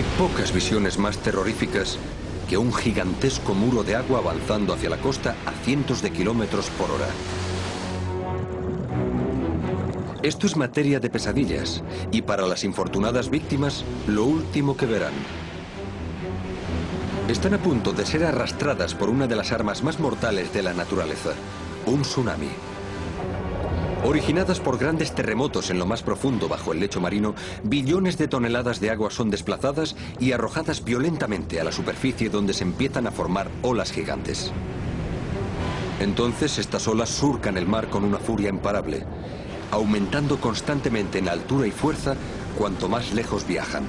Hay pocas visiones más terroríficas que un gigantesco muro de agua avanzando hacia la costa a cientos de kilómetros por hora. Esto es materia de pesadillas y para las infortunadas víctimas lo último que verán. Están a punto de ser arrastradas por una de las armas más mortales de la naturaleza, un tsunami. Originadas por grandes terremotos en lo más profundo bajo el lecho marino, billones de toneladas de agua son desplazadas y arrojadas violentamente a la superficie donde se empiezan a formar olas gigantes. Entonces estas olas surcan el mar con una furia imparable aumentando constantemente en altura y fuerza cuanto más lejos viajan.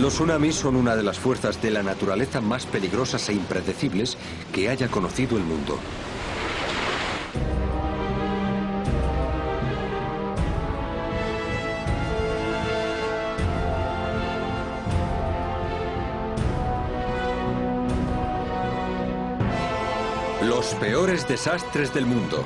Los tsunamis son una de las fuerzas de la naturaleza más peligrosas e impredecibles que haya conocido el mundo. Desastres del mundo.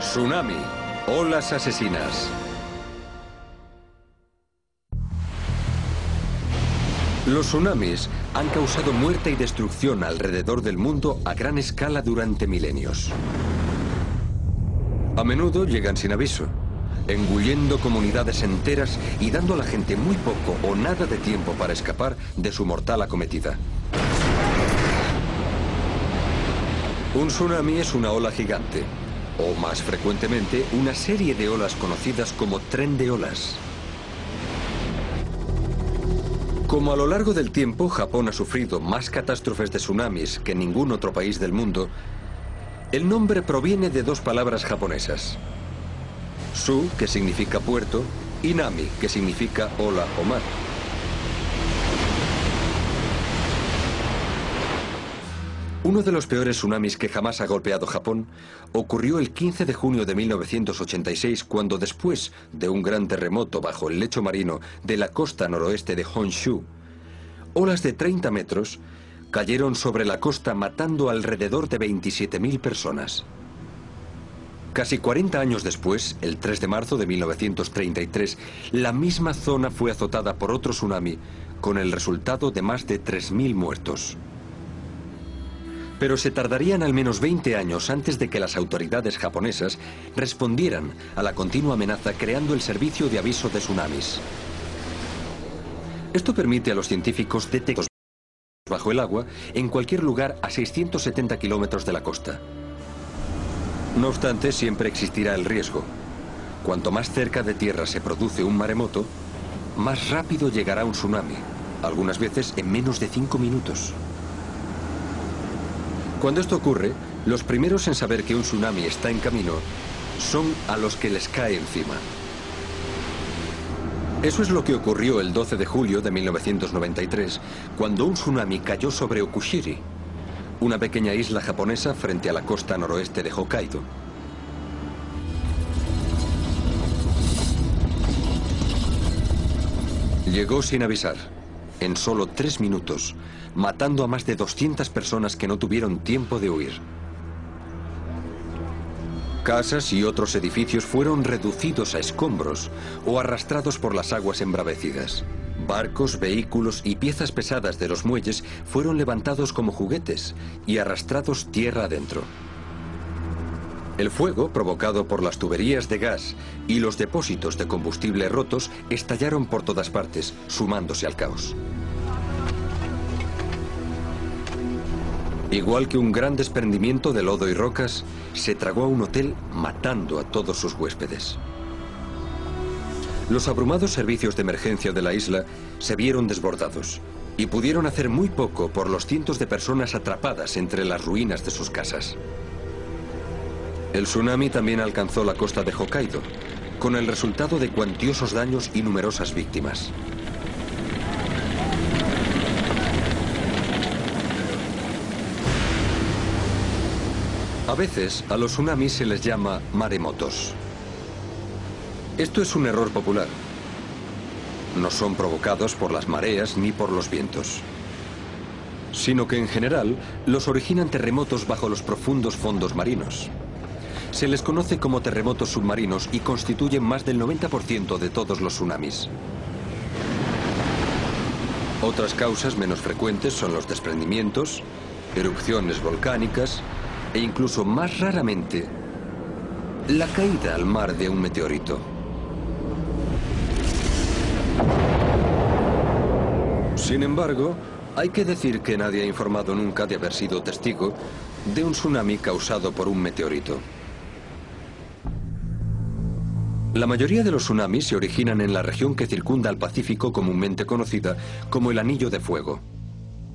Tsunami, olas asesinas. Los tsunamis han causado muerte y destrucción alrededor del mundo a gran escala durante milenios. A menudo llegan sin aviso, engullendo comunidades enteras y dando a la gente muy poco o nada de tiempo para escapar de su mortal acometida. Un tsunami es una ola gigante, o más frecuentemente una serie de olas conocidas como tren de olas. Como a lo largo del tiempo Japón ha sufrido más catástrofes de tsunamis que ningún otro país del mundo, el nombre proviene de dos palabras japonesas. Su, que significa puerto, y Nami, que significa ola o mar. Uno de los peores tsunamis que jamás ha golpeado Japón ocurrió el 15 de junio de 1986 cuando después de un gran terremoto bajo el lecho marino de la costa noroeste de Honshu, olas de 30 metros cayeron sobre la costa matando alrededor de 27.000 personas. Casi 40 años después, el 3 de marzo de 1933, la misma zona fue azotada por otro tsunami con el resultado de más de 3.000 muertos. Pero se tardarían al menos 20 años antes de que las autoridades japonesas respondieran a la continua amenaza creando el servicio de aviso de tsunamis. Esto permite a los científicos detectar bajo el agua en cualquier lugar a 670 kilómetros de la costa. No obstante, siempre existirá el riesgo. Cuanto más cerca de tierra se produce un maremoto, más rápido llegará un tsunami, algunas veces en menos de 5 minutos. Cuando esto ocurre, los primeros en saber que un tsunami está en camino son a los que les cae encima. Eso es lo que ocurrió el 12 de julio de 1993, cuando un tsunami cayó sobre Okushiri, una pequeña isla japonesa frente a la costa noroeste de Hokkaido. Llegó sin avisar, en solo tres minutos, matando a más de 200 personas que no tuvieron tiempo de huir. Casas y otros edificios fueron reducidos a escombros o arrastrados por las aguas embravecidas. Barcos, vehículos y piezas pesadas de los muelles fueron levantados como juguetes y arrastrados tierra adentro. El fuego, provocado por las tuberías de gas y los depósitos de combustible rotos, estallaron por todas partes, sumándose al caos. Igual que un gran desprendimiento de lodo y rocas, se tragó a un hotel matando a todos sus huéspedes. Los abrumados servicios de emergencia de la isla se vieron desbordados y pudieron hacer muy poco por los cientos de personas atrapadas entre las ruinas de sus casas. El tsunami también alcanzó la costa de Hokkaido, con el resultado de cuantiosos daños y numerosas víctimas. A veces a los tsunamis se les llama maremotos. Esto es un error popular. No son provocados por las mareas ni por los vientos, sino que en general los originan terremotos bajo los profundos fondos marinos. Se les conoce como terremotos submarinos y constituyen más del 90% de todos los tsunamis. Otras causas menos frecuentes son los desprendimientos, erupciones volcánicas e incluso más raramente la caída al mar de un meteorito. Sin embargo, hay que decir que nadie ha informado nunca de haber sido testigo de un tsunami causado por un meteorito. La mayoría de los tsunamis se originan en la región que circunda al Pacífico comúnmente conocida como el Anillo de Fuego.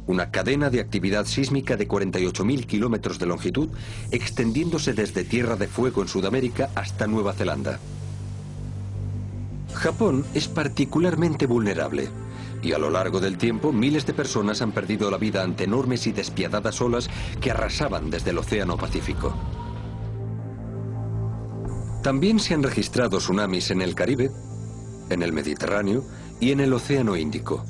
Una cadena de actividad sísmica de 48.000 kilómetros de longitud, extendiéndose desde Tierra de Fuego en Sudamérica hasta Nueva Zelanda. Japón es particularmente vulnerable y a lo largo del tiempo miles de personas han perdido la vida ante enormes y despiadadas olas que arrasaban desde el Océano Pacífico. También se han registrado tsunamis en el Caribe, en el Mediterráneo y en el Océano Índico.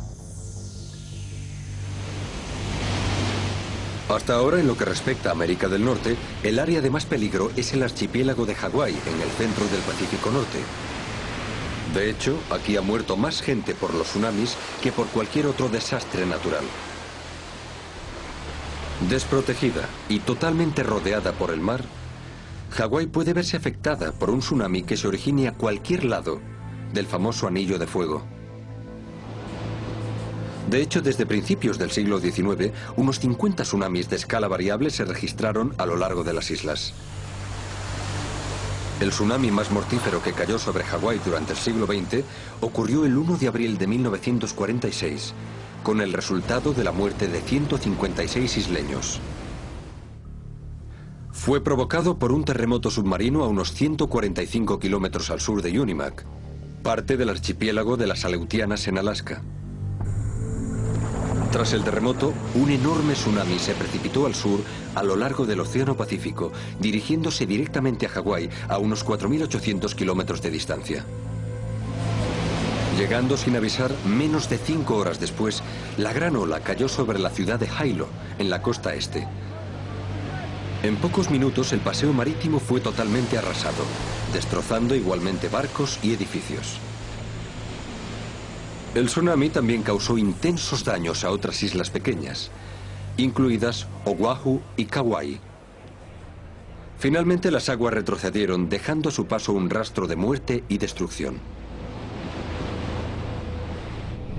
Hasta ahora, en lo que respecta a América del Norte, el área de más peligro es el archipiélago de Hawái, en el centro del Pacífico Norte. De hecho, aquí ha muerto más gente por los tsunamis que por cualquier otro desastre natural. Desprotegida y totalmente rodeada por el mar, Hawái puede verse afectada por un tsunami que se origine a cualquier lado del famoso anillo de fuego. De hecho, desde principios del siglo XIX, unos 50 tsunamis de escala variable se registraron a lo largo de las islas. El tsunami más mortífero que cayó sobre Hawái durante el siglo XX ocurrió el 1 de abril de 1946, con el resultado de la muerte de 156 isleños. Fue provocado por un terremoto submarino a unos 145 kilómetros al sur de Unimak, parte del archipiélago de las Aleutianas en Alaska. Tras el terremoto, un enorme tsunami se precipitó al sur a lo largo del Océano Pacífico, dirigiéndose directamente a Hawái a unos 4.800 kilómetros de distancia. Llegando sin avisar, menos de cinco horas después, la gran ola cayó sobre la ciudad de Hilo, en la costa este. En pocos minutos el paseo marítimo fue totalmente arrasado, destrozando igualmente barcos y edificios. El tsunami también causó intensos daños a otras islas pequeñas, incluidas Oahu y Kauai. Finalmente las aguas retrocedieron, dejando a su paso un rastro de muerte y destrucción.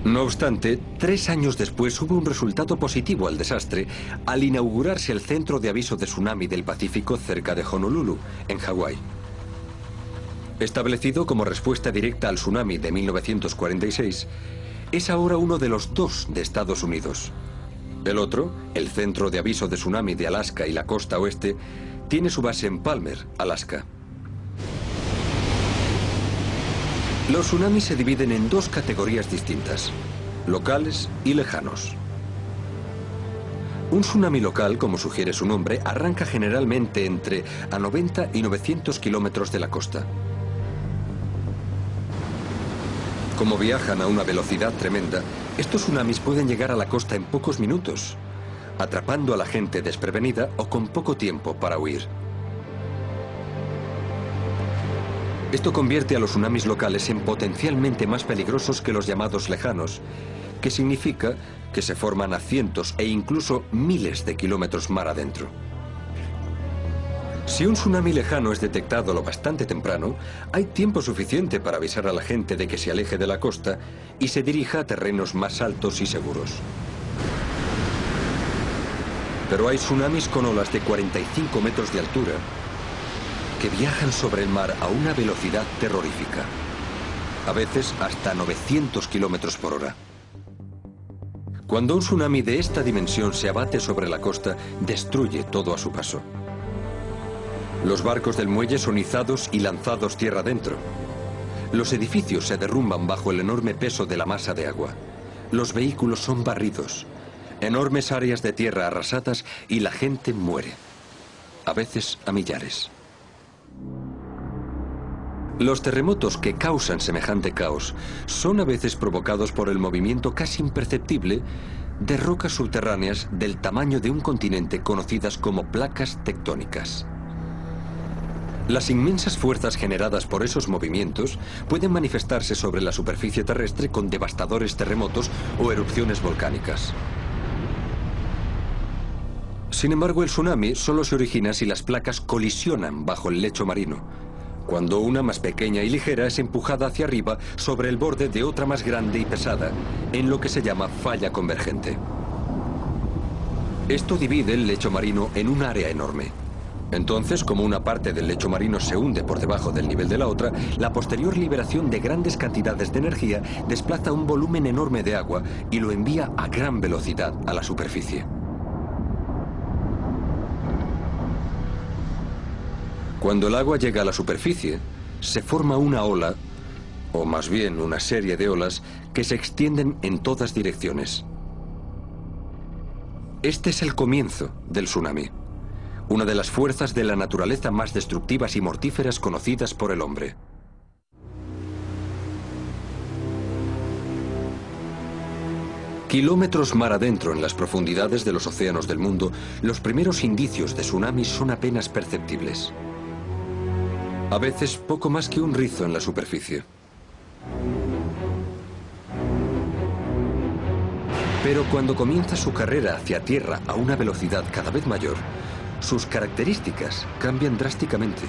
No obstante, tres años después hubo un resultado positivo al desastre al inaugurarse el Centro de Aviso de Tsunami del Pacífico cerca de Honolulu, en Hawái. Establecido como respuesta directa al tsunami de 1946, es ahora uno de los dos de Estados Unidos. El otro, el Centro de Aviso de Tsunami de Alaska y la costa oeste, tiene su base en Palmer, Alaska. Los tsunamis se dividen en dos categorías distintas, locales y lejanos. Un tsunami local, como sugiere su nombre, arranca generalmente entre a 90 y 900 kilómetros de la costa. Como viajan a una velocidad tremenda, estos tsunamis pueden llegar a la costa en pocos minutos, atrapando a la gente desprevenida o con poco tiempo para huir. Esto convierte a los tsunamis locales en potencialmente más peligrosos que los llamados lejanos, que significa que se forman a cientos e incluso miles de kilómetros mar adentro. Si un tsunami lejano es detectado lo bastante temprano, hay tiempo suficiente para avisar a la gente de que se aleje de la costa y se dirija a terrenos más altos y seguros. Pero hay tsunamis con olas de 45 metros de altura que viajan sobre el mar a una velocidad terrorífica, a veces hasta 900 kilómetros por hora. Cuando un tsunami de esta dimensión se abate sobre la costa, destruye todo a su paso. Los barcos del muelle son izados y lanzados tierra adentro. Los edificios se derrumban bajo el enorme peso de la masa de agua. Los vehículos son barridos. Enormes áreas de tierra arrasadas y la gente muere. a veces a millares. Los terremotos que causan semejante caos son a veces provocados por el movimiento casi imperceptible de rocas subterráneas del tamaño de un continente conocidas como placas tectónicas. Las inmensas fuerzas generadas por esos movimientos pueden manifestarse sobre la superficie terrestre con devastadores terremotos o erupciones volcánicas. Sin embargo, el tsunami solo se origina si las placas colisionan bajo el lecho marino, cuando una más pequeña y ligera es empujada hacia arriba sobre el borde de otra más grande y pesada, en lo que se llama falla convergente. Esto divide el lecho marino en un área enorme. Entonces, como una parte del lecho marino se hunde por debajo del nivel de la otra, la posterior liberación de grandes cantidades de energía desplaza un volumen enorme de agua y lo envía a gran velocidad a la superficie. Cuando el agua llega a la superficie, se forma una ola, o más bien una serie de olas, que se extienden en todas direcciones. Este es el comienzo del tsunami, una de las fuerzas de la naturaleza más destructivas y mortíferas conocidas por el hombre. Kilómetros mar adentro en las profundidades de los océanos del mundo, los primeros indicios de tsunamis son apenas perceptibles. A veces poco más que un rizo en la superficie. Pero cuando comienza su carrera hacia tierra a una velocidad cada vez mayor, sus características cambian drásticamente.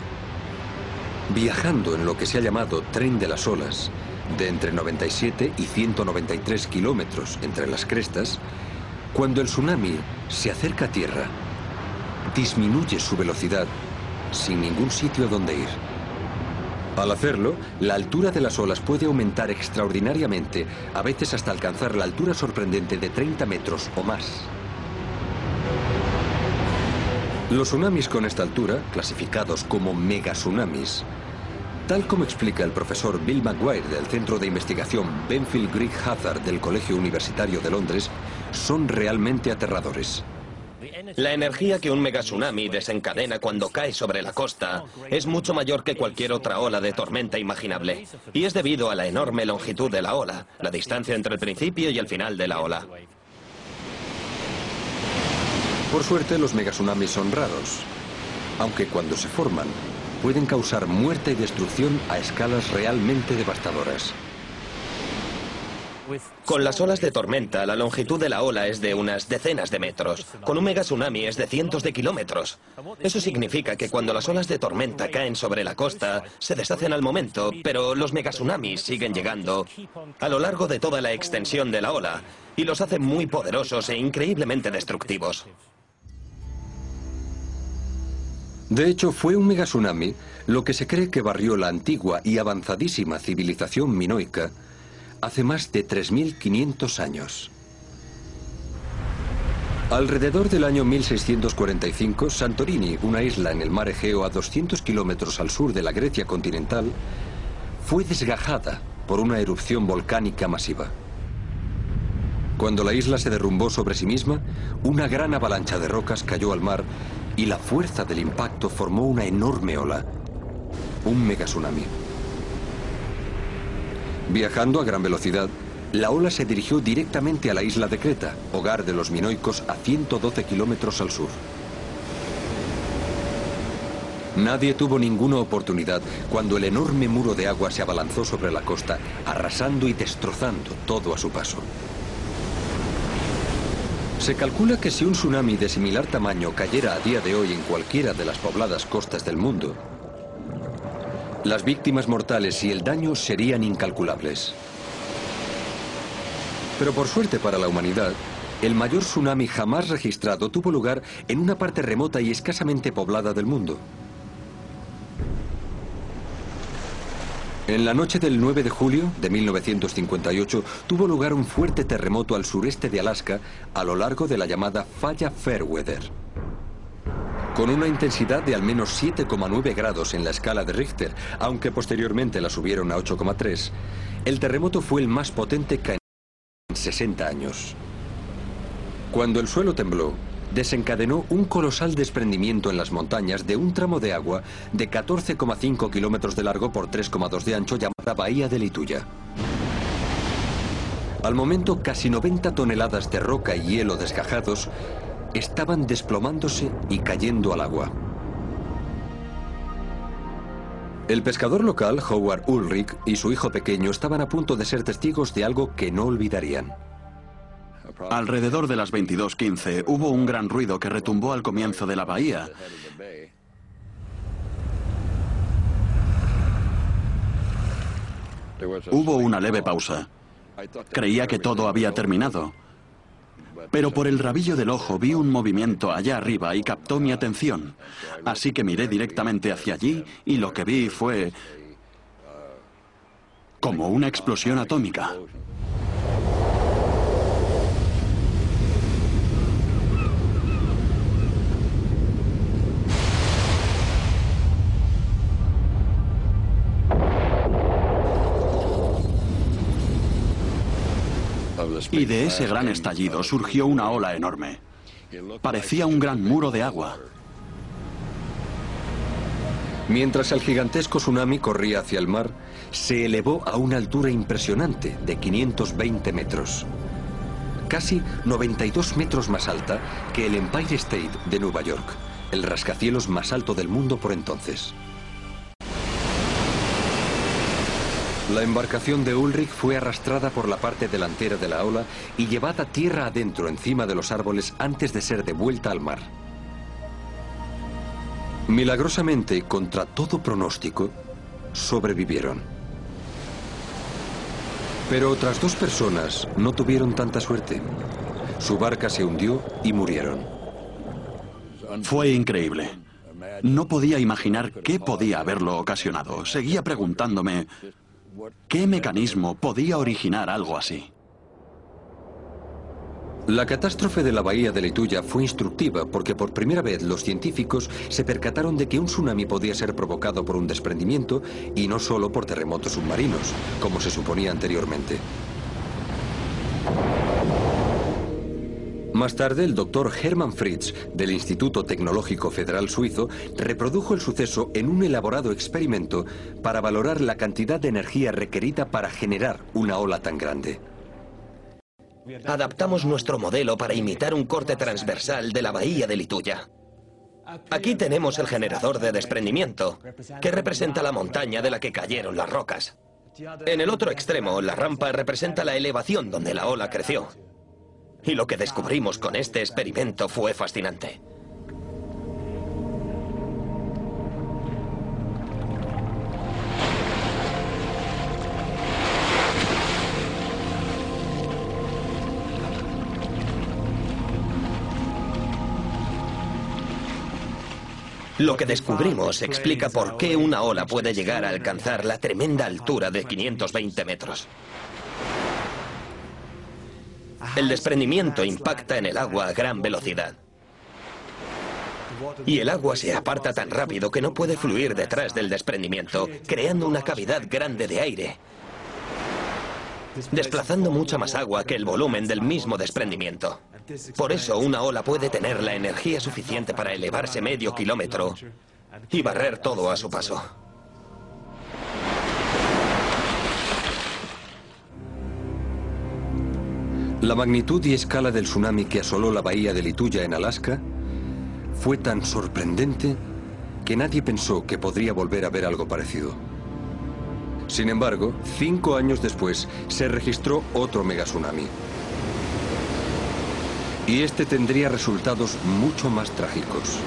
Viajando en lo que se ha llamado tren de las olas, de entre 97 y 193 kilómetros entre las crestas, cuando el tsunami se acerca a tierra, disminuye su velocidad sin ningún sitio donde ir. Al hacerlo, la altura de las olas puede aumentar extraordinariamente, a veces hasta alcanzar la altura sorprendente de 30 metros o más. Los tsunamis con esta altura, clasificados como megatsunamis, tal como explica el profesor Bill McGuire del Centro de Investigación Benfield Greek Hazard del Colegio Universitario de Londres, son realmente aterradores. La energía que un megatsunami desencadena cuando cae sobre la costa es mucho mayor que cualquier otra ola de tormenta imaginable. Y es debido a la enorme longitud de la ola, la distancia entre el principio y el final de la ola. Por suerte, los megatsunamis son raros, aunque cuando se forman, pueden causar muerte y destrucción a escalas realmente devastadoras. Con las olas de tormenta, la longitud de la ola es de unas decenas de metros. Con un mega tsunami es de cientos de kilómetros. Eso significa que cuando las olas de tormenta caen sobre la costa, se deshacen al momento, pero los megatsunamis siguen llegando a lo largo de toda la extensión de la ola y los hacen muy poderosos e increíblemente destructivos. De hecho, fue un megatsunami lo que se cree que barrió la antigua y avanzadísima civilización minoica hace más de 3.500 años. Alrededor del año 1645, Santorini, una isla en el mar Egeo a 200 kilómetros al sur de la Grecia continental, fue desgajada por una erupción volcánica masiva. Cuando la isla se derrumbó sobre sí misma, una gran avalancha de rocas cayó al mar y la fuerza del impacto formó una enorme ola, un megatsunami. Viajando a gran velocidad, la ola se dirigió directamente a la isla de Creta, hogar de los minoicos a 112 kilómetros al sur. Nadie tuvo ninguna oportunidad cuando el enorme muro de agua se abalanzó sobre la costa, arrasando y destrozando todo a su paso. Se calcula que si un tsunami de similar tamaño cayera a día de hoy en cualquiera de las pobladas costas del mundo, las víctimas mortales y el daño serían incalculables. Pero por suerte para la humanidad, el mayor tsunami jamás registrado tuvo lugar en una parte remota y escasamente poblada del mundo. En la noche del 9 de julio de 1958 tuvo lugar un fuerte terremoto al sureste de Alaska a lo largo de la llamada falla Fairweather. Con una intensidad de al menos 7,9 grados en la escala de Richter, aunque posteriormente la subieron a 8,3, el terremoto fue el más potente que en 60 años. Cuando el suelo tembló, desencadenó un colosal desprendimiento en las montañas de un tramo de agua de 14,5 kilómetros de largo por 3,2 de ancho llamada Bahía de Lituya. Al momento, casi 90 toneladas de roca y hielo desgajados estaban desplomándose y cayendo al agua. El pescador local, Howard Ulrich, y su hijo pequeño estaban a punto de ser testigos de algo que no olvidarían. Alrededor de las 22.15 hubo un gran ruido que retumbó al comienzo de la bahía. Hubo una leve pausa. Creía que todo había terminado. Pero por el rabillo del ojo vi un movimiento allá arriba y captó mi atención. Así que miré directamente hacia allí y lo que vi fue como una explosión atómica. Y de ese gran estallido surgió una ola enorme. Parecía un gran muro de agua. Mientras el gigantesco tsunami corría hacia el mar, se elevó a una altura impresionante de 520 metros. Casi 92 metros más alta que el Empire State de Nueva York, el rascacielos más alto del mundo por entonces. La embarcación de Ulrich fue arrastrada por la parte delantera de la ola y llevada tierra adentro encima de los árboles antes de ser devuelta al mar. Milagrosamente, contra todo pronóstico, sobrevivieron. Pero otras dos personas no tuvieron tanta suerte. Su barca se hundió y murieron. Fue increíble. No podía imaginar qué podía haberlo ocasionado. Seguía preguntándome, ¿Qué mecanismo podía originar algo así? La catástrofe de la bahía de Lituya fue instructiva porque por primera vez los científicos se percataron de que un tsunami podía ser provocado por un desprendimiento y no solo por terremotos submarinos, como se suponía anteriormente. Más tarde, el doctor Hermann Fritz, del Instituto Tecnológico Federal Suizo, reprodujo el suceso en un elaborado experimento para valorar la cantidad de energía requerida para generar una ola tan grande. Adaptamos nuestro modelo para imitar un corte transversal de la bahía de Lituya. Aquí tenemos el generador de desprendimiento, que representa la montaña de la que cayeron las rocas. En el otro extremo, la rampa representa la elevación donde la ola creció. Y lo que descubrimos con este experimento fue fascinante. Lo que descubrimos explica por qué una ola puede llegar a alcanzar la tremenda altura de 520 metros. El desprendimiento impacta en el agua a gran velocidad. Y el agua se aparta tan rápido que no puede fluir detrás del desprendimiento, creando una cavidad grande de aire, desplazando mucha más agua que el volumen del mismo desprendimiento. Por eso una ola puede tener la energía suficiente para elevarse medio kilómetro y barrer todo a su paso. La magnitud y escala del tsunami que asoló la bahía de Lituya en Alaska fue tan sorprendente que nadie pensó que podría volver a ver algo parecido. Sin embargo, cinco años después se registró otro megatsunami. Y este tendría resultados mucho más trágicos.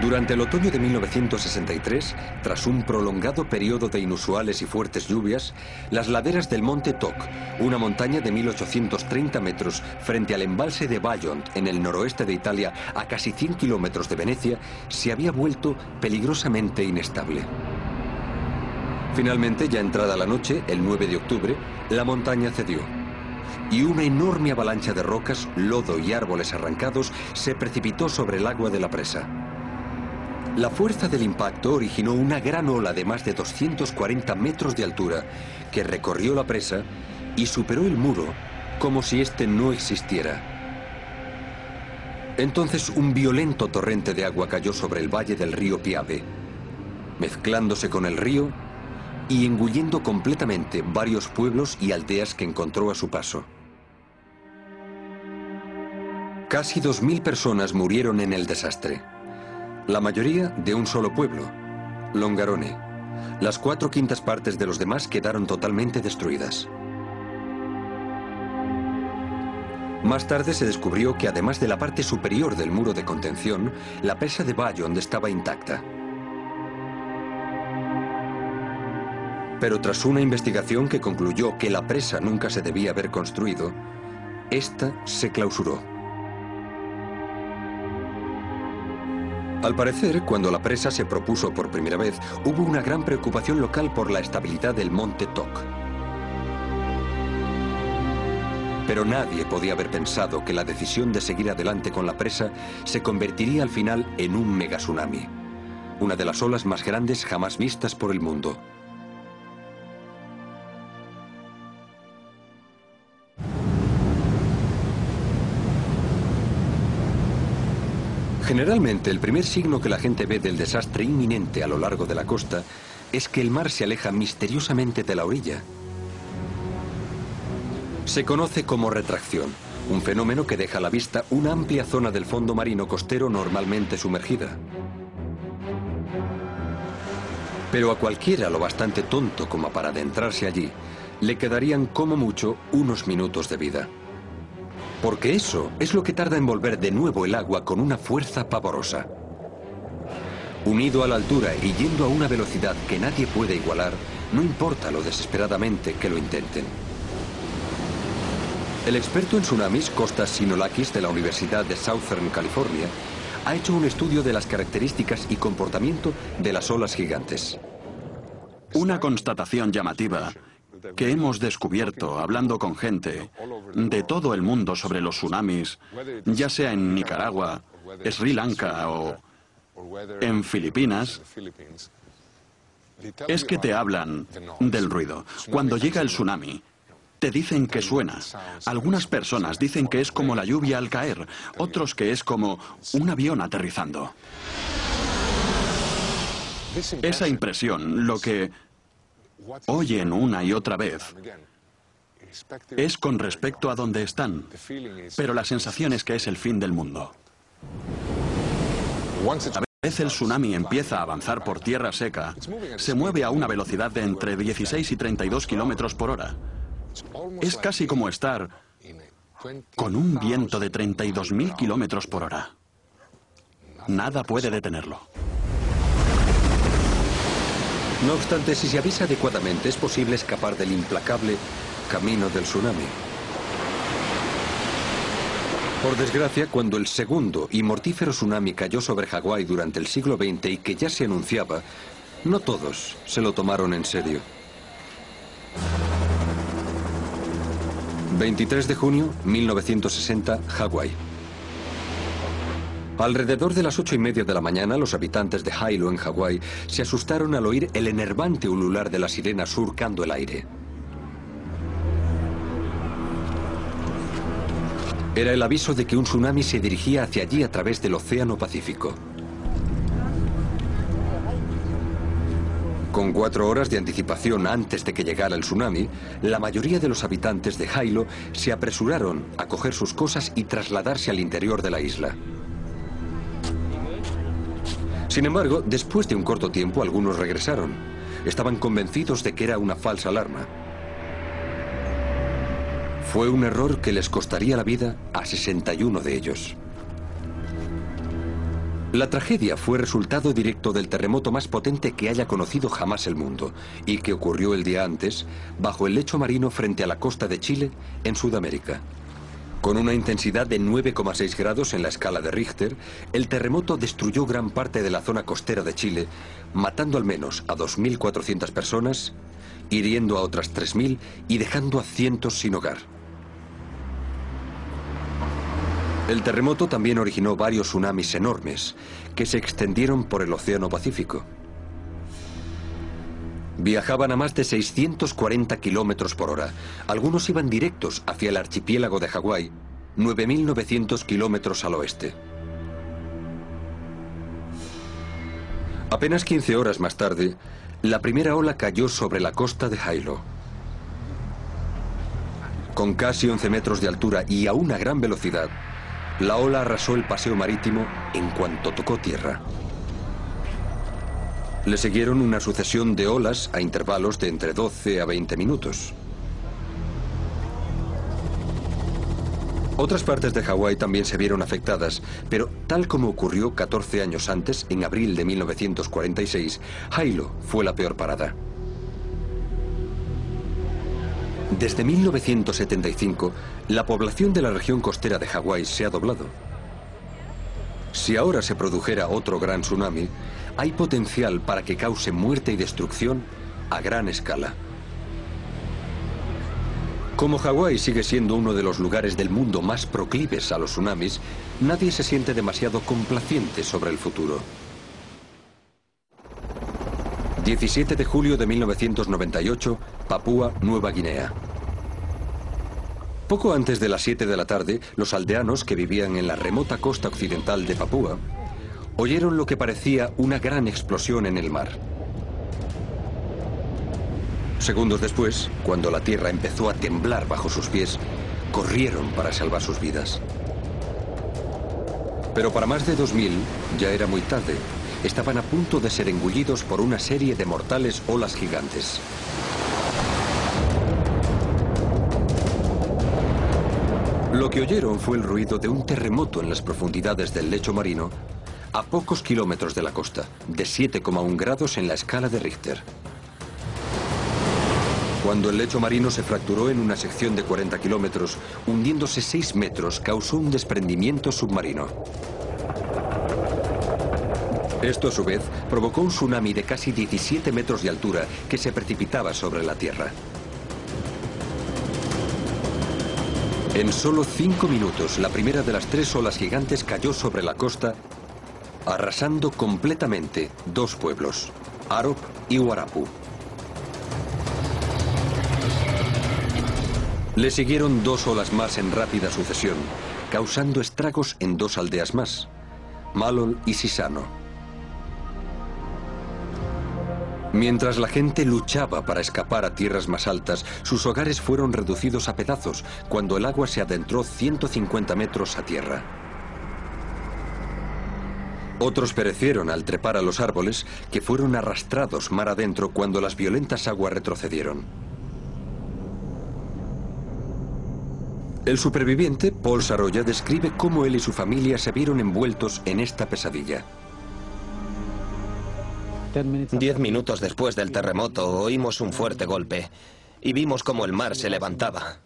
Durante el otoño de 1963, tras un prolongado periodo de inusuales y fuertes lluvias, las laderas del monte Tok, una montaña de 1830 metros frente al embalse de Bayont en el noroeste de Italia a casi 100 kilómetros de Venecia, se había vuelto peligrosamente inestable. Finalmente, ya entrada la noche, el 9 de octubre, la montaña cedió y una enorme avalancha de rocas, lodo y árboles arrancados se precipitó sobre el agua de la presa. La fuerza del impacto originó una gran ola de más de 240 metros de altura que recorrió la presa y superó el muro como si éste no existiera. Entonces un violento torrente de agua cayó sobre el valle del río Piave, mezclándose con el río y engullendo completamente varios pueblos y aldeas que encontró a su paso. Casi 2.000 personas murieron en el desastre, la mayoría de un solo pueblo, Longarone. Las cuatro quintas partes de los demás quedaron totalmente destruidas. Más tarde se descubrió que además de la parte superior del muro de contención, la presa de Bayonne estaba intacta. Pero tras una investigación que concluyó que la presa nunca se debía haber construido, esta se clausuró. Al parecer, cuando la presa se propuso por primera vez, hubo una gran preocupación local por la estabilidad del monte Toc. Pero nadie podía haber pensado que la decisión de seguir adelante con la presa se convertiría al final en un megatsunami, una de las olas más grandes jamás vistas por el mundo. Generalmente, el primer signo que la gente ve del desastre inminente a lo largo de la costa es que el mar se aleja misteriosamente de la orilla. Se conoce como retracción, un fenómeno que deja a la vista una amplia zona del fondo marino costero normalmente sumergida. Pero a cualquiera lo bastante tonto como para adentrarse allí, le quedarían como mucho unos minutos de vida. Porque eso es lo que tarda en volver de nuevo el agua con una fuerza pavorosa. Unido a la altura y yendo a una velocidad que nadie puede igualar, no importa lo desesperadamente que lo intenten. El experto en tsunamis, Costas Sinolakis, de la Universidad de Southern California, ha hecho un estudio de las características y comportamiento de las olas gigantes. Una constatación llamativa que hemos descubierto hablando con gente de todo el mundo sobre los tsunamis, ya sea en Nicaragua, Sri Lanka o en Filipinas, es que te hablan del ruido. Cuando llega el tsunami, te dicen que suena. Algunas personas dicen que es como la lluvia al caer, otros que es como un avión aterrizando. Esa impresión, lo que oyen una y otra vez es con respecto a donde están, pero la sensación es que es el fin del mundo. A vez el tsunami empieza a avanzar por tierra seca, se mueve a una velocidad de entre 16 y 32 kilómetros por hora. Es casi como estar con un viento de 32.000 kilómetros por hora. Nada puede detenerlo. No obstante, si se avisa adecuadamente, es posible escapar del implacable camino del tsunami. Por desgracia, cuando el segundo y mortífero tsunami cayó sobre Hawái durante el siglo XX y que ya se anunciaba, no todos se lo tomaron en serio. 23 de junio 1960, Hawái. Alrededor de las ocho y media de la mañana, los habitantes de Hilo, en Hawái, se asustaron al oír el enervante ulular de la sirena surcando el aire. Era el aviso de que un tsunami se dirigía hacia allí a través del Océano Pacífico. Con cuatro horas de anticipación antes de que llegara el tsunami, la mayoría de los habitantes de Hilo se apresuraron a coger sus cosas y trasladarse al interior de la isla. Sin embargo, después de un corto tiempo, algunos regresaron. Estaban convencidos de que era una falsa alarma. Fue un error que les costaría la vida a 61 de ellos. La tragedia fue resultado directo del terremoto más potente que haya conocido jamás el mundo y que ocurrió el día antes bajo el lecho marino frente a la costa de Chile, en Sudamérica. Con una intensidad de 9,6 grados en la escala de Richter, el terremoto destruyó gran parte de la zona costera de Chile, matando al menos a 2.400 personas, hiriendo a otras 3.000 y dejando a cientos sin hogar. El terremoto también originó varios tsunamis enormes que se extendieron por el Océano Pacífico. Viajaban a más de 640 kilómetros por hora. Algunos iban directos hacia el archipiélago de Hawái, 9.900 kilómetros al oeste. Apenas 15 horas más tarde, la primera ola cayó sobre la costa de Hilo. Con casi 11 metros de altura y a una gran velocidad, la ola arrasó el paseo marítimo en cuanto tocó tierra. Le siguieron una sucesión de olas a intervalos de entre 12 a 20 minutos. Otras partes de Hawái también se vieron afectadas, pero tal como ocurrió 14 años antes, en abril de 1946, Hilo fue la peor parada. Desde 1975, la población de la región costera de Hawái se ha doblado. Si ahora se produjera otro gran tsunami, hay potencial para que cause muerte y destrucción a gran escala. Como Hawái sigue siendo uno de los lugares del mundo más proclives a los tsunamis, nadie se siente demasiado complaciente sobre el futuro. 17 de julio de 1998, Papúa Nueva Guinea. Poco antes de las 7 de la tarde, los aldeanos que vivían en la remota costa occidental de Papúa oyeron lo que parecía una gran explosión en el mar. Segundos después, cuando la tierra empezó a temblar bajo sus pies, corrieron para salvar sus vidas. Pero para más de 2000 ya era muy tarde. Estaban a punto de ser engullidos por una serie de mortales olas gigantes. Lo que oyeron fue el ruido de un terremoto en las profundidades del lecho marino a pocos kilómetros de la costa, de 7,1 grados en la escala de Richter. Cuando el lecho marino se fracturó en una sección de 40 kilómetros, hundiéndose 6 metros, causó un desprendimiento submarino. Esto a su vez provocó un tsunami de casi 17 metros de altura que se precipitaba sobre la Tierra. En solo 5 minutos, la primera de las tres olas gigantes cayó sobre la costa arrasando completamente dos pueblos, Arop y Huarapu. Le siguieron dos olas más en rápida sucesión, causando estragos en dos aldeas más, Malol y Sisano. Mientras la gente luchaba para escapar a tierras más altas, sus hogares fueron reducidos a pedazos cuando el agua se adentró 150 metros a tierra. Otros perecieron al trepar a los árboles que fueron arrastrados mar adentro cuando las violentas aguas retrocedieron. El superviviente, Paul Saroya, describe cómo él y su familia se vieron envueltos en esta pesadilla. Diez minutos después del terremoto oímos un fuerte golpe y vimos cómo el mar se levantaba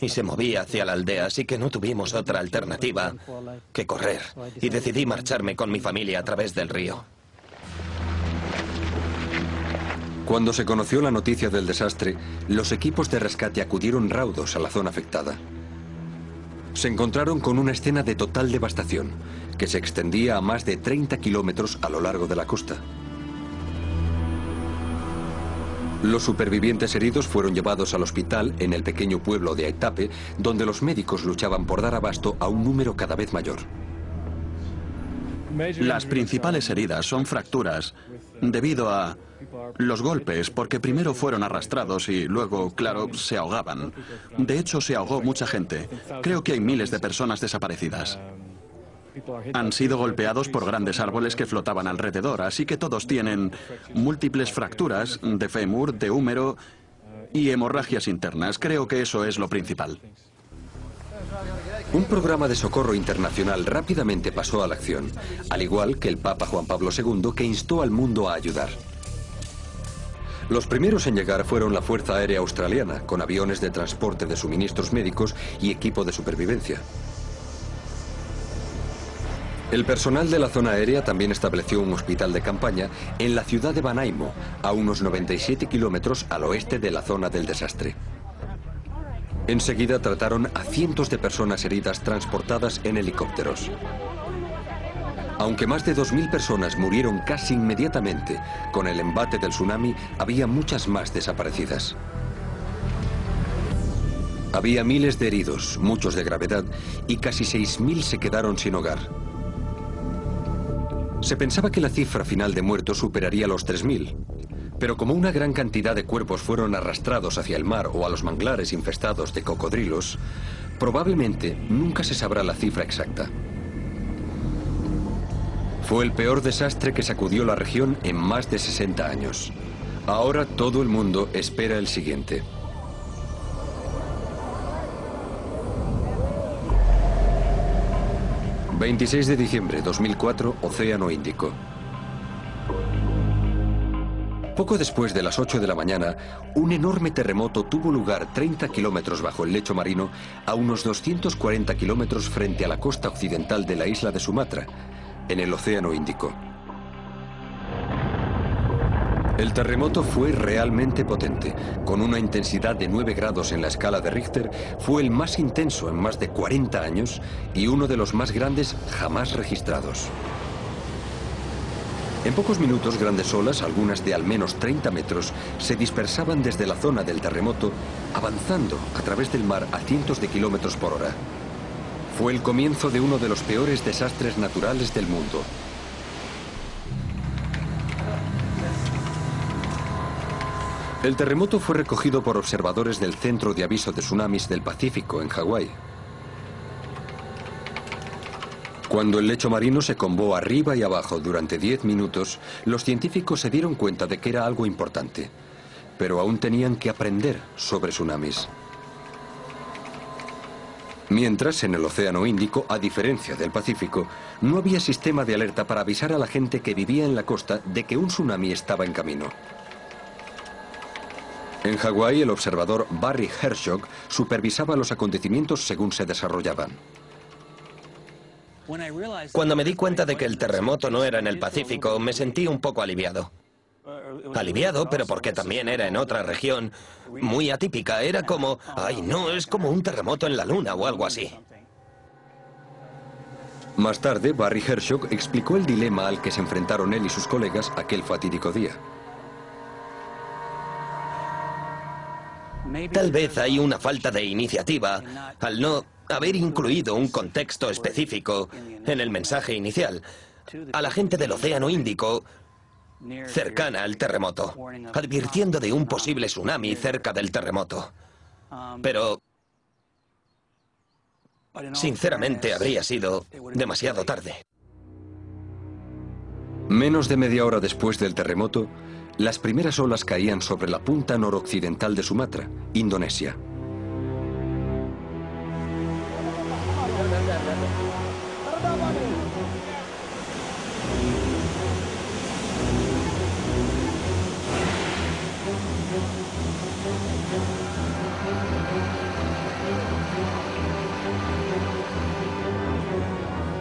y se movía hacia la aldea, así que no tuvimos otra alternativa que correr y decidí marcharme con mi familia a través del río. Cuando se conoció la noticia del desastre, los equipos de rescate acudieron raudos a la zona afectada. Se encontraron con una escena de total devastación, que se extendía a más de 30 kilómetros a lo largo de la costa. Los supervivientes heridos fueron llevados al hospital en el pequeño pueblo de Aitape, donde los médicos luchaban por dar abasto a un número cada vez mayor. Las principales heridas son fracturas debido a los golpes, porque primero fueron arrastrados y luego, claro, se ahogaban. De hecho, se ahogó mucha gente. Creo que hay miles de personas desaparecidas. Han sido golpeados por grandes árboles que flotaban alrededor, así que todos tienen múltiples fracturas de fémur, de húmero y hemorragias internas. Creo que eso es lo principal. Un programa de socorro internacional rápidamente pasó a la acción, al igual que el Papa Juan Pablo II que instó al mundo a ayudar. Los primeros en llegar fueron la Fuerza Aérea Australiana, con aviones de transporte de suministros médicos y equipo de supervivencia. El personal de la zona aérea también estableció un hospital de campaña en la ciudad de Banaimo, a unos 97 kilómetros al oeste de la zona del desastre. Enseguida trataron a cientos de personas heridas transportadas en helicópteros. Aunque más de 2.000 personas murieron casi inmediatamente con el embate del tsunami, había muchas más desaparecidas. Había miles de heridos, muchos de gravedad, y casi 6.000 se quedaron sin hogar. Se pensaba que la cifra final de muertos superaría los 3.000, pero como una gran cantidad de cuerpos fueron arrastrados hacia el mar o a los manglares infestados de cocodrilos, probablemente nunca se sabrá la cifra exacta. Fue el peor desastre que sacudió la región en más de 60 años. Ahora todo el mundo espera el siguiente. ...26 de diciembre 2004, Océano Índico. Poco después de las 8 de la mañana, un enorme terremoto tuvo lugar 30 kilómetros bajo el lecho marino, a unos 240 kilómetros frente a la costa occidental de la isla de Sumatra, en el Océano Índico. El terremoto fue realmente potente. Con una intensidad de 9 grados en la escala de Richter, fue el más intenso en más de 40 años y uno de los más grandes jamás registrados. En pocos minutos, grandes olas, algunas de al menos 30 metros, se dispersaban desde la zona del terremoto, avanzando a través del mar a cientos de kilómetros por hora. Fue el comienzo de uno de los peores desastres naturales del mundo. El terremoto fue recogido por observadores del Centro de Aviso de Tsunamis del Pacífico, en Hawái. Cuando el lecho marino se combó arriba y abajo durante 10 minutos, los científicos se dieron cuenta de que era algo importante. Pero aún tenían que aprender sobre tsunamis. Mientras, en el Océano Índico, a diferencia del Pacífico, no había sistema de alerta para avisar a la gente que vivía en la costa de que un tsunami estaba en camino. En Hawái, el observador Barry Hershog supervisaba los acontecimientos según se desarrollaban. Cuando me di cuenta de que el terremoto no era en el Pacífico, me sentí un poco aliviado. Aliviado, pero porque también era en otra región muy atípica. Era como, ay, no, es como un terremoto en la Luna o algo así. Más tarde, Barry Hershog explicó el dilema al que se enfrentaron él y sus colegas aquel fatídico día. Tal vez hay una falta de iniciativa al no haber incluido un contexto específico en el mensaje inicial a la gente del Océano Índico cercana al terremoto, advirtiendo de un posible tsunami cerca del terremoto. Pero, sinceramente, habría sido demasiado tarde. Menos de media hora después del terremoto, las primeras olas caían sobre la punta noroccidental de Sumatra, Indonesia.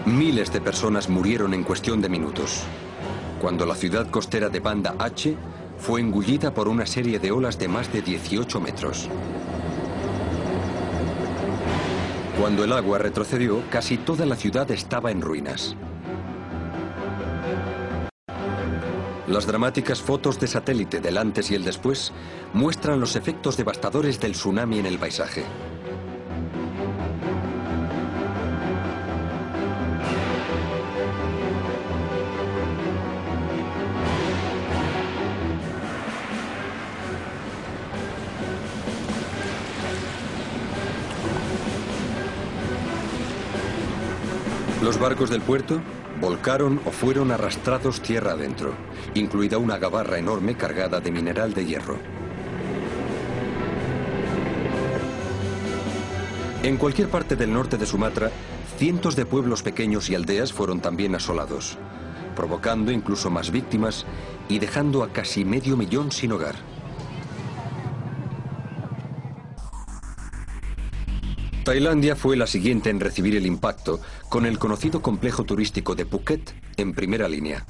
Miles de personas murieron en cuestión de minutos. Cuando la ciudad costera de Banda H fue engullida por una serie de olas de más de 18 metros. Cuando el agua retrocedió, casi toda la ciudad estaba en ruinas. Las dramáticas fotos de satélite del antes y el después muestran los efectos devastadores del tsunami en el paisaje. Los barcos del puerto volcaron o fueron arrastrados tierra adentro, incluida una gabarra enorme cargada de mineral de hierro. En cualquier parte del norte de Sumatra, cientos de pueblos pequeños y aldeas fueron también asolados, provocando incluso más víctimas y dejando a casi medio millón sin hogar. Tailandia fue la siguiente en recibir el impacto, con el conocido complejo turístico de Phuket en primera línea.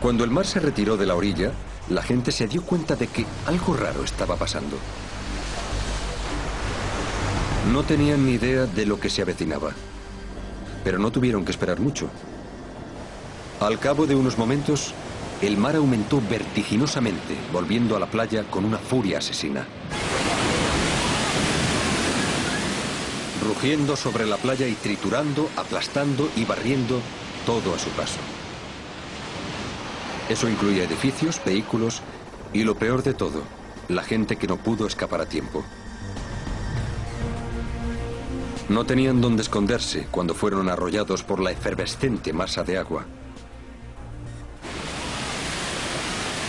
Cuando el mar se retiró de la orilla, la gente se dio cuenta de que algo raro estaba pasando. No tenían ni idea de lo que se avecinaba. pero no tuvieron que esperar mucho. Al cabo de unos momentos, el mar aumentó vertiginosamente, volviendo a la playa con una furia asesina. Rugiendo sobre la playa y triturando, aplastando y barriendo todo a su paso. Eso incluye edificios, vehículos y lo peor de todo, la gente que no pudo escapar a tiempo. No tenían dónde esconderse cuando fueron arrollados por la efervescente masa de agua.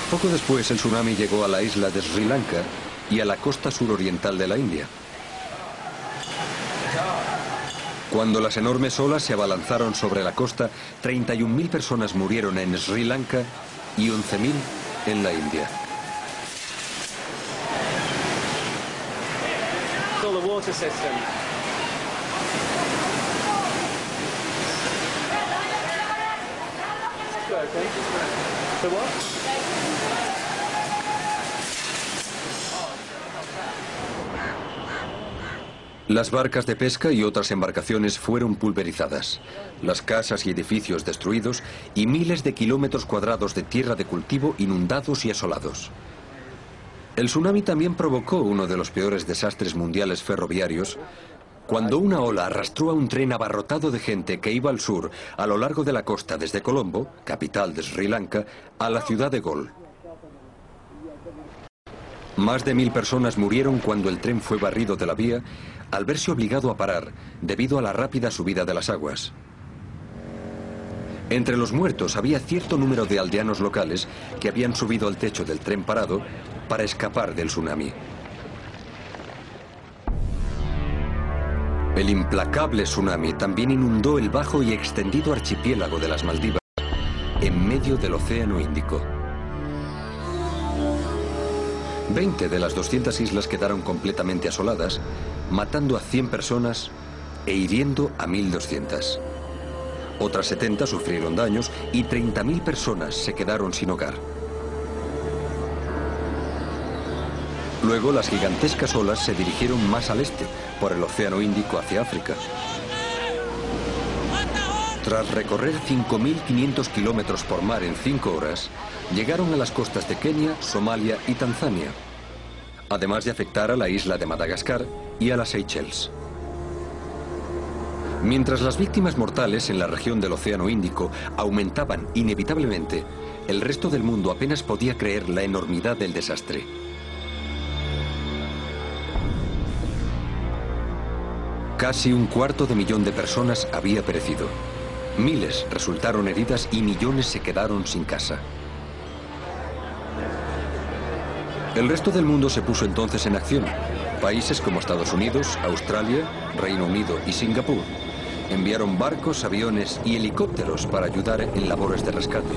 Poco después el tsunami llegó a la isla de Sri Lanka y a la costa suroriental de la India. Cuando las enormes olas se abalanzaron sobre la costa, 31.000 personas murieron en Sri Lanka y 11.000 en la India. Las barcas de pesca y otras embarcaciones fueron pulverizadas, las casas y edificios destruidos y miles de kilómetros cuadrados de tierra de cultivo inundados y asolados. El tsunami también provocó uno de los peores desastres mundiales ferroviarios cuando una ola arrastró a un tren abarrotado de gente que iba al sur a lo largo de la costa desde Colombo, capital de Sri Lanka, a la ciudad de Gol. Más de mil personas murieron cuando el tren fue barrido de la vía al verse obligado a parar debido a la rápida subida de las aguas. Entre los muertos había cierto número de aldeanos locales que habían subido al techo del tren parado para escapar del tsunami. El implacable tsunami también inundó el bajo y extendido archipiélago de las Maldivas en medio del Océano Índico. 20 de las 200 islas quedaron completamente asoladas, matando a 100 personas e hiriendo a 1.200. Otras 70 sufrieron daños y 30.000 personas se quedaron sin hogar. Luego las gigantescas olas se dirigieron más al este, por el Océano Índico hacia África. Tras recorrer 5.500 kilómetros por mar en cinco horas, llegaron a las costas de Kenia, Somalia y Tanzania, además de afectar a la isla de Madagascar y a las Seychelles. Mientras las víctimas mortales en la región del Océano Índico aumentaban inevitablemente, el resto del mundo apenas podía creer la enormidad del desastre. Casi un cuarto de millón de personas había perecido. Miles resultaron heridas y millones se quedaron sin casa. El resto del mundo se puso entonces en acción. Países como Estados Unidos, Australia, Reino Unido y Singapur enviaron barcos, aviones y helicópteros para ayudar en labores de rescate.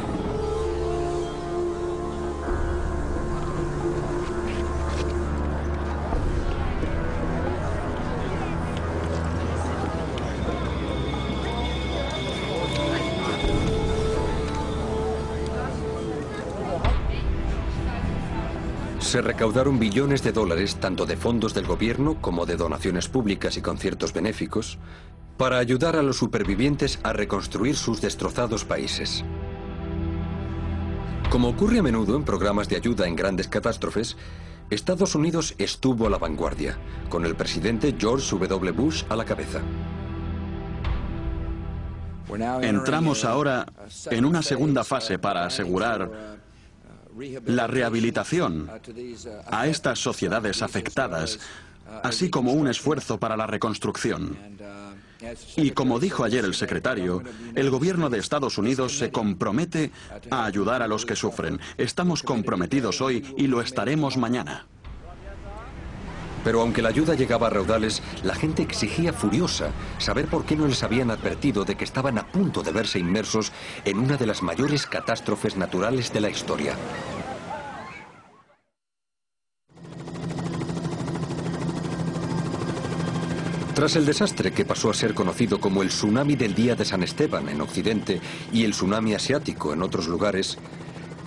Se recaudaron billones de dólares tanto de fondos del gobierno como de donaciones públicas y conciertos benéficos para ayudar a los supervivientes a reconstruir sus destrozados países. Como ocurre a menudo en programas de ayuda en grandes catástrofes, Estados Unidos estuvo a la vanguardia, con el presidente George W. Bush a la cabeza. Entramos ahora en una segunda fase para asegurar la rehabilitación a estas sociedades afectadas, así como un esfuerzo para la reconstrucción. Y como dijo ayer el secretario, el gobierno de Estados Unidos se compromete a ayudar a los que sufren. Estamos comprometidos hoy y lo estaremos mañana. Pero aunque la ayuda llegaba a raudales, la gente exigía furiosa saber por qué no les habían advertido de que estaban a punto de verse inmersos en una de las mayores catástrofes naturales de la historia. Tras el desastre que pasó a ser conocido como el tsunami del día de San Esteban en Occidente y el tsunami asiático en otros lugares,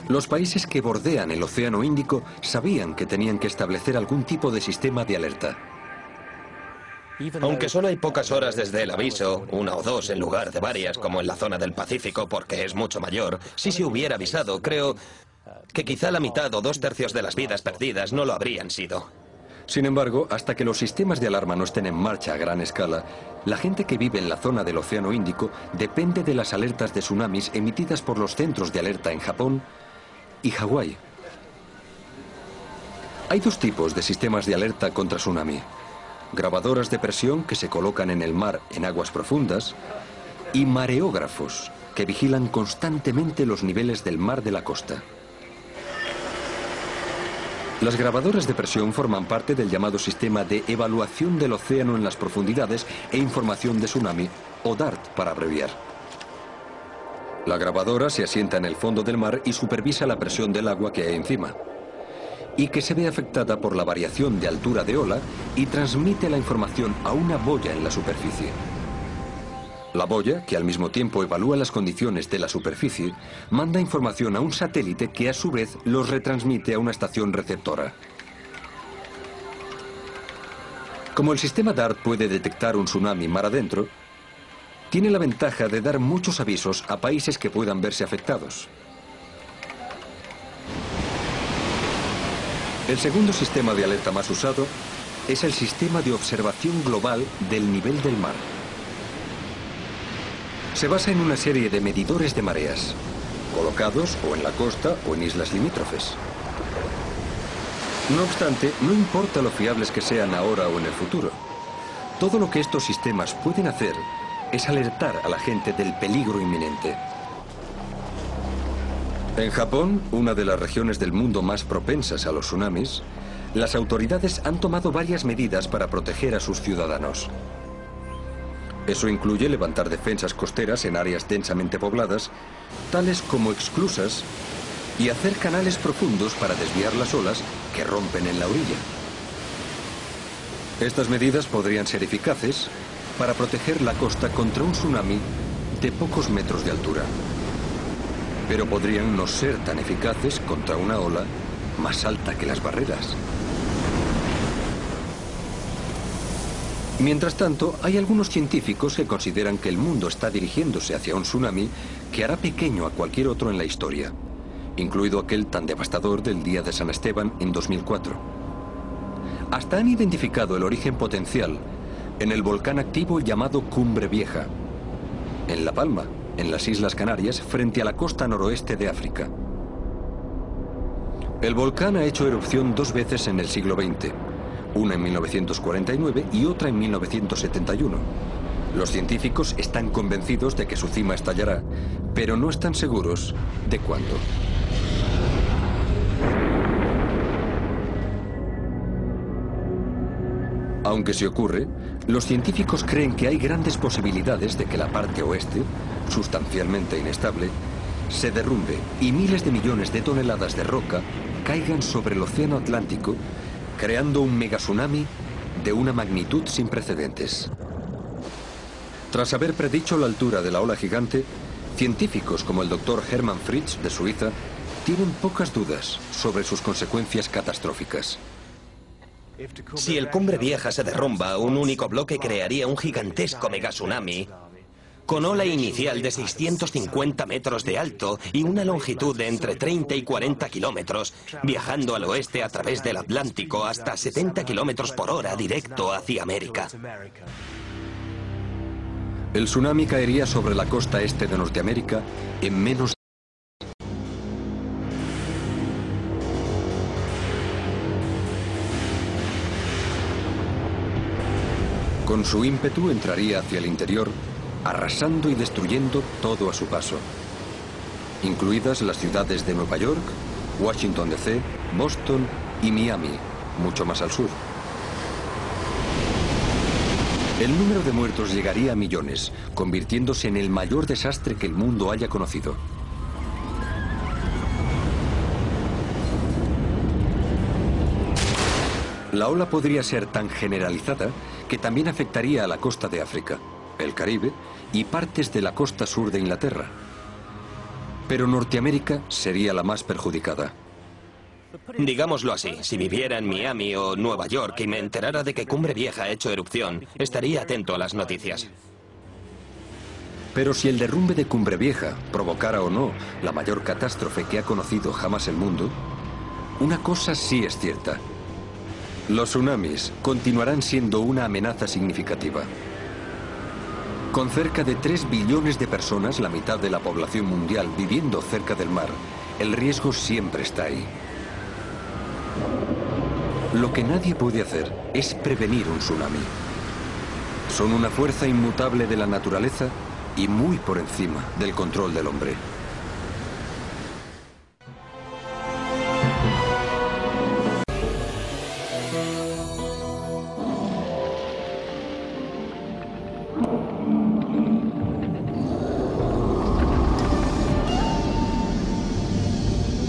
los países que bordean el Océano Índico sabían que tenían que establecer algún tipo de sistema de alerta. Aunque solo hay pocas horas desde el aviso, una o dos en lugar de varias, como en la zona del Pacífico, porque es mucho mayor, si se hubiera avisado, creo que quizá la mitad o dos tercios de las vidas perdidas no lo habrían sido. Sin embargo, hasta que los sistemas de alarma no estén en marcha a gran escala, la gente que vive en la zona del Océano Índico depende de las alertas de tsunamis emitidas por los centros de alerta en Japón y Hawái. Hay dos tipos de sistemas de alerta contra tsunami. Grabadoras de presión que se colocan en el mar en aguas profundas y mareógrafos que vigilan constantemente los niveles del mar de la costa. Las grabadoras de presión forman parte del llamado sistema de evaluación del océano en las profundidades e información de tsunami, o DART para abreviar. La grabadora se asienta en el fondo del mar y supervisa la presión del agua que hay encima y que se ve afectada por la variación de altura de ola y transmite la información a una boya en la superficie. La boya, que al mismo tiempo evalúa las condiciones de la superficie, manda información a un satélite que a su vez los retransmite a una estación receptora. Como el sistema DART puede detectar un tsunami mar adentro, tiene la ventaja de dar muchos avisos a países que puedan verse afectados. El segundo sistema de alerta más usado es el sistema de observación global del nivel del mar. Se basa en una serie de medidores de mareas, colocados o en la costa o en islas limítrofes. No obstante, no importa lo fiables que sean ahora o en el futuro. Todo lo que estos sistemas pueden hacer es alertar a la gente del peligro inminente. En Japón, una de las regiones del mundo más propensas a los tsunamis, las autoridades han tomado varias medidas para proteger a sus ciudadanos. Eso incluye levantar defensas costeras en áreas densamente pobladas, tales como exclusas, y hacer canales profundos para desviar las olas que rompen en la orilla. Estas medidas podrían ser eficaces para proteger la costa contra un tsunami de pocos metros de altura pero podrían no ser tan eficaces contra una ola más alta que las barreras. Mientras tanto, hay algunos científicos que consideran que el mundo está dirigiéndose hacia un tsunami que hará pequeño a cualquier otro en la historia, incluido aquel tan devastador del día de San Esteban en 2004. Hasta han identificado el origen potencial en el volcán activo llamado Cumbre Vieja, en La Palma, en las Islas Canarias, frente a la costa noroeste de África. El volcán ha hecho erupción dos veces en el siglo XX, una en 1949 y otra en 1971. Los científicos están convencidos de que su cima estallará, pero no están seguros de cuándo. Aunque se ocurre, los científicos creen que hay grandes posibilidades de que la parte oeste, sustancialmente inestable, se derrumbe y miles de millones de toneladas de roca caigan sobre el Océano Atlántico, creando un megatsunami de una magnitud sin precedentes. Tras haber predicho la altura de la ola gigante, científicos como el doctor Hermann Fritz de Suiza tienen pocas dudas sobre sus consecuencias catastróficas. Si el Cumbre Vieja se derrumba, un único bloque crearía un gigantesco megatsunami con ola inicial de 650 metros de alto y una longitud de entre 30 y 40 kilómetros, viajando al oeste a través del Atlántico hasta 70 kilómetros por hora directo hacia América. El tsunami caería sobre la costa este de Norteamérica en menos Con su ímpetu entraría hacia el interior, arrasando y destruyendo todo a su paso, incluidas las ciudades de Nueva York, Washington DC, Boston y Miami, mucho más al sur. El número de muertos llegaría a millones, convirtiéndose en el mayor desastre que el mundo haya conocido. La ola podría ser tan generalizada que también afectaría a la costa de África, el Caribe y partes de la costa sur de Inglaterra. Pero Norteamérica sería la más perjudicada. Digámoslo así, si viviera en Miami o Nueva York y me enterara de que Cumbre Vieja ha hecho erupción, estaría atento a las noticias. Pero si el derrumbe de Cumbre Vieja provocara o no la mayor catástrofe que ha conocido jamás el mundo, una cosa sí es cierta. Los tsunamis continuarán siendo una amenaza significativa. Con cerca de 3 billones de personas, la mitad de la población mundial viviendo cerca del mar, el riesgo siempre está ahí. Lo que nadie puede hacer es prevenir un tsunami. Son una fuerza inmutable de la naturaleza y muy por encima del control del hombre.